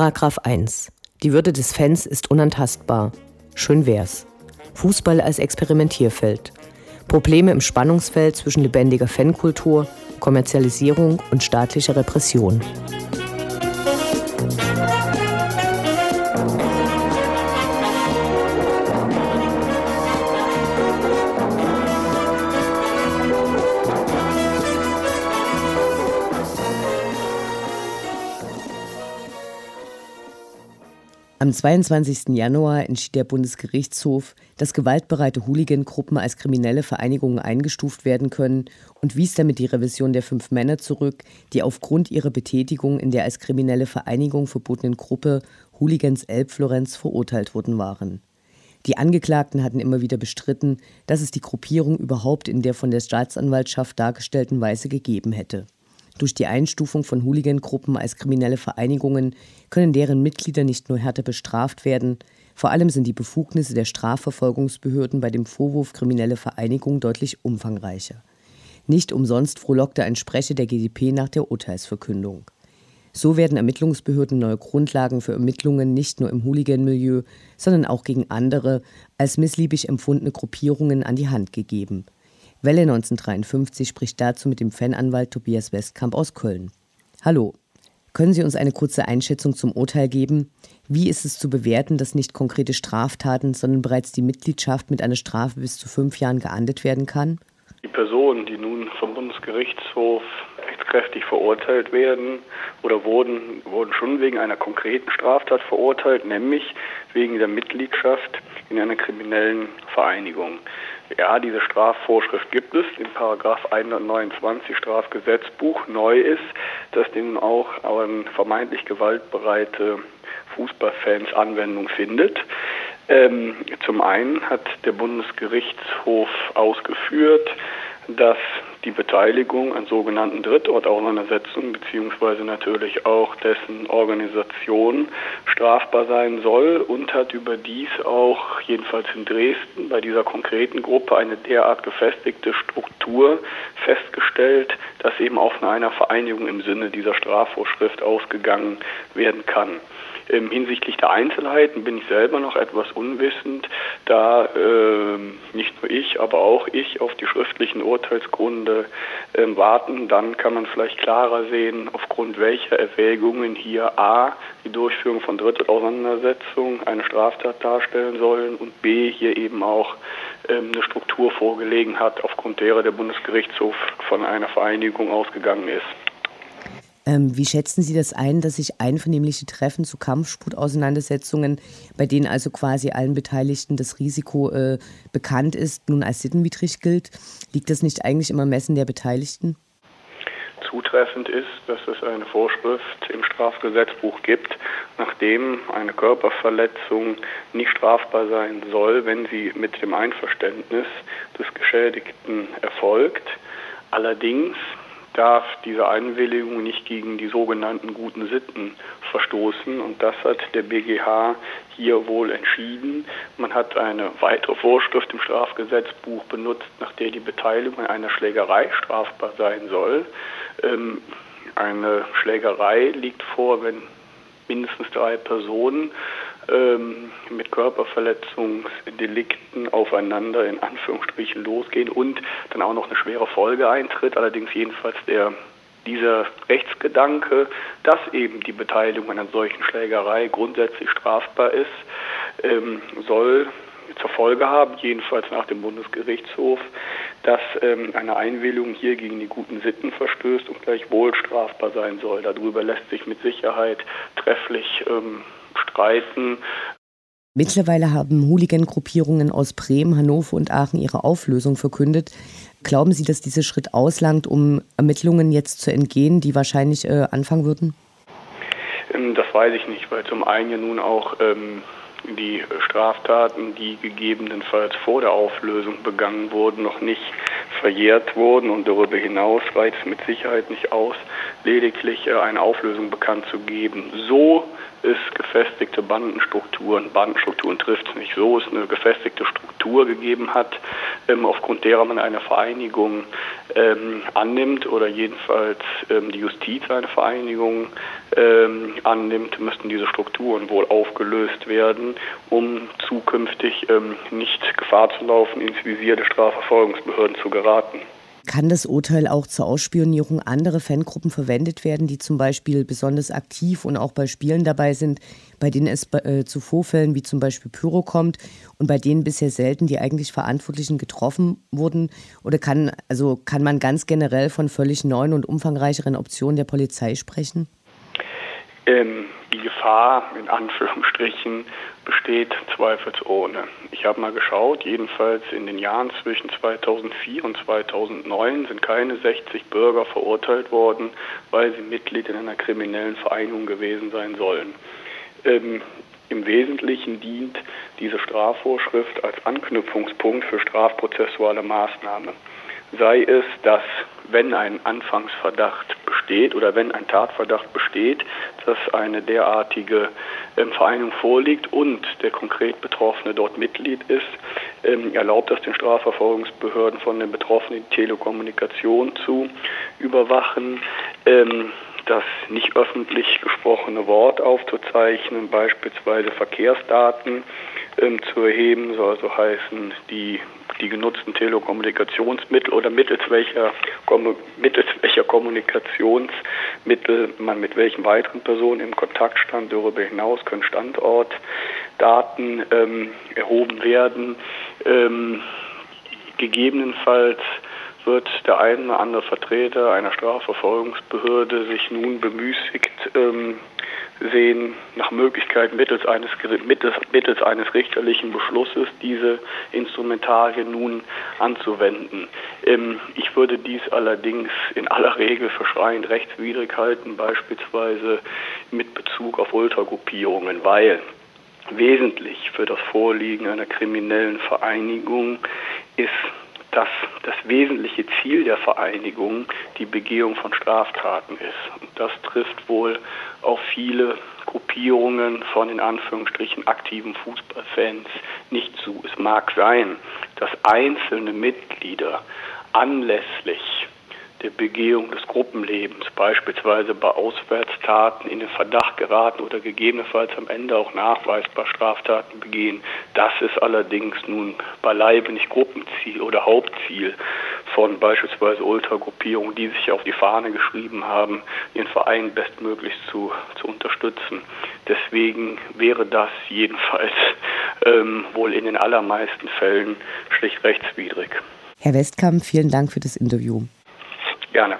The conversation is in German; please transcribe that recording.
Paragraph 1. Die Würde des Fans ist unantastbar. Schön wär's. Fußball als Experimentierfeld. Probleme im Spannungsfeld zwischen lebendiger Fankultur, Kommerzialisierung und staatlicher Repression. Am 22. Januar entschied der Bundesgerichtshof, dass gewaltbereite Hooligan-Gruppen als kriminelle Vereinigungen eingestuft werden können und wies damit die Revision der fünf Männer zurück, die aufgrund ihrer Betätigung in der als kriminelle Vereinigung verbotenen Gruppe Hooligans Elbflorenz verurteilt worden waren. Die Angeklagten hatten immer wieder bestritten, dass es die Gruppierung überhaupt in der von der Staatsanwaltschaft dargestellten Weise gegeben hätte. Durch die Einstufung von Hooligan-Gruppen als kriminelle Vereinigungen können deren Mitglieder nicht nur härter bestraft werden, vor allem sind die Befugnisse der Strafverfolgungsbehörden bei dem Vorwurf kriminelle Vereinigung deutlich umfangreicher. Nicht umsonst frohlockte ein Sprecher der GdP nach der Urteilsverkündung. So werden Ermittlungsbehörden neue Grundlagen für Ermittlungen nicht nur im Hooligan-Milieu, sondern auch gegen andere als missliebig empfundene Gruppierungen an die Hand gegeben – Welle 1953 spricht dazu mit dem Fananwalt Tobias Westkamp aus Köln. Hallo, können Sie uns eine kurze Einschätzung zum Urteil geben? Wie ist es zu bewerten, dass nicht konkrete Straftaten, sondern bereits die Mitgliedschaft mit einer Strafe bis zu fünf Jahren geahndet werden kann? Die Personen, die nun vom Bundesgerichtshof rechtskräftig verurteilt werden oder wurden, wurden schon wegen einer konkreten Straftat verurteilt, nämlich wegen der Mitgliedschaft in einer kriminellen Vereinigung. Ja, diese Strafvorschrift gibt es in Paragraph 129 Strafgesetzbuch. Neu ist, dass den auch an vermeintlich gewaltbereite Fußballfans Anwendung findet. Ähm, zum einen hat der Bundesgerichtshof ausgeführt, dass die Beteiligung an sogenannten Drittortauseinandersetzungen beziehungsweise natürlich auch dessen Organisation strafbar sein soll und hat überdies auch jedenfalls in Dresden bei dieser konkreten Gruppe eine derart gefestigte Struktur festgestellt, dass eben auch von einer Vereinigung im Sinne dieser Strafvorschrift ausgegangen werden kann. Ähm, hinsichtlich der Einzelheiten bin ich selber noch etwas unwissend, da äh, nicht nur ich, aber auch ich auf die schriftlichen Urteilsgründe äh, warten. Dann kann man vielleicht klarer sehen, aufgrund welcher Erwägungen hier A, die Durchführung von Drittelauseinandersetzungen eine Straftat darstellen sollen und B, hier eben auch ähm, eine Struktur vorgelegen hat, aufgrund derer der Bundesgerichtshof von einer Vereinigung ausgegangen ist. Ähm, wie schätzen Sie das ein, dass sich einvernehmliche Treffen zu Kampfsportauseinandersetzungen, bei denen also quasi allen Beteiligten das Risiko äh, bekannt ist, nun als sittenwidrig gilt? Liegt das nicht eigentlich im Ermessen der Beteiligten? Zutreffend ist, dass es eine Vorschrift im Strafgesetzbuch gibt, nachdem eine Körperverletzung nicht strafbar sein soll, wenn sie mit dem Einverständnis des Geschädigten erfolgt. Allerdings darf diese Einwilligung nicht gegen die sogenannten guten Sitten verstoßen. Und das hat der BGH hier wohl entschieden. Man hat eine weitere Vorschrift im Strafgesetzbuch benutzt, nach der die Beteiligung an einer Schlägerei strafbar sein soll. Ähm, eine Schlägerei liegt vor, wenn mindestens drei Personen ähm, mit Körperverletzungsdelikten aufeinander in Anführungsstrichen losgehen und dann auch noch eine schwere Folge eintritt. Allerdings jedenfalls der dieser Rechtsgedanke, dass eben die Beteiligung an einer solchen Schlägerei grundsätzlich strafbar ist, ähm, soll zur Folge haben, jedenfalls nach dem Bundesgerichtshof, dass ähm, eine Einwilligung hier gegen die guten Sitten verstößt und gleichwohl strafbar sein soll. Darüber lässt sich mit Sicherheit trefflich ähm, streiten. Mittlerweile haben Hooligan-Gruppierungen aus Bremen, Hannover und Aachen ihre Auflösung verkündet. Glauben Sie, dass dieser Schritt auslangt, um Ermittlungen jetzt zu entgehen, die wahrscheinlich äh, anfangen würden? Ähm, das weiß ich nicht, weil zum einen ja nun auch ähm, die Straftaten, die gegebenenfalls vor der Auflösung begangen wurden, noch nicht verjährt wurden und darüber hinaus reicht es mit Sicherheit nicht aus, lediglich äh, eine Auflösung bekannt zu geben. So es gefestigte Bandenstrukturen, Bandenstrukturen trifft es nicht so, es eine gefestigte Struktur gegeben hat, ähm, aufgrund derer man eine Vereinigung ähm, annimmt oder jedenfalls ähm, die Justiz eine Vereinigung annimmt, müssten diese Strukturen wohl aufgelöst werden, um zukünftig nicht Gefahr zu laufen, ins Visier der Strafverfolgungsbehörden zu geraten. Kann das Urteil auch zur Ausspionierung anderer Fangruppen verwendet werden, die zum Beispiel besonders aktiv und auch bei Spielen dabei sind, bei denen es äh, zu Vorfällen wie zum Beispiel Pyro kommt und bei denen bisher selten die eigentlich Verantwortlichen getroffen wurden? Oder kann, also kann man ganz generell von völlig neuen und umfangreicheren Optionen der Polizei sprechen? Ähm, die Gefahr in Anführungsstrichen besteht zweifelsohne. Ich habe mal geschaut, jedenfalls in den Jahren zwischen 2004 und 2009 sind keine 60 Bürger verurteilt worden, weil sie Mitglied in einer kriminellen Vereinigung gewesen sein sollen. Ähm, Im Wesentlichen dient diese Strafvorschrift als Anknüpfungspunkt für strafprozessuale Maßnahmen. Sei es, dass wenn ein Anfangsverdacht besteht oder wenn ein Tatverdacht besteht, dass eine derartige ähm, Vereinigung vorliegt und der konkret Betroffene dort Mitglied ist, ähm, erlaubt das den Strafverfolgungsbehörden von den Betroffenen die Telekommunikation zu überwachen. Das nicht öffentlich gesprochene Wort aufzuzeichnen, beispielsweise Verkehrsdaten ähm, zu erheben, soll also heißen, die die genutzten Telekommunikationsmittel oder mittels welcher, mittels welcher Kommunikationsmittel man mit welchen weiteren Personen im Kontakt stand. Darüber hinaus können Standortdaten ähm, erhoben werden. Ähm, gegebenenfalls wird der eine oder andere Vertreter einer Strafverfolgungsbehörde sich nun bemüßigt ähm, sehen, nach Möglichkeit mittels eines, mittels, mittels eines richterlichen Beschlusses diese Instrumentarien nun anzuwenden. Ähm, ich würde dies allerdings in aller Regel für schreiend rechtswidrig halten, beispielsweise mit Bezug auf Ultragruppierungen, weil wesentlich für das Vorliegen einer kriminellen Vereinigung ist dass das wesentliche Ziel der Vereinigung die Begehung von Straftaten ist. Und das trifft wohl auf viele Gruppierungen von in Anführungsstrichen aktiven Fußballfans nicht zu. Es mag sein, dass einzelne Mitglieder anlässlich der Begehung des Gruppenlebens, beispielsweise bei Auswärtstaten in den Verdacht geraten oder gegebenenfalls am Ende auch nachweisbar Straftaten begehen. Das ist allerdings nun beileibe nicht Gruppenziel oder Hauptziel von beispielsweise Ultragruppierungen, die sich auf die Fahne geschrieben haben, ihren Verein bestmöglich zu, zu unterstützen. Deswegen wäre das jedenfalls ähm, wohl in den allermeisten Fällen schlicht rechtswidrig. Herr Westkamp, vielen Dank für das Interview. Gerne.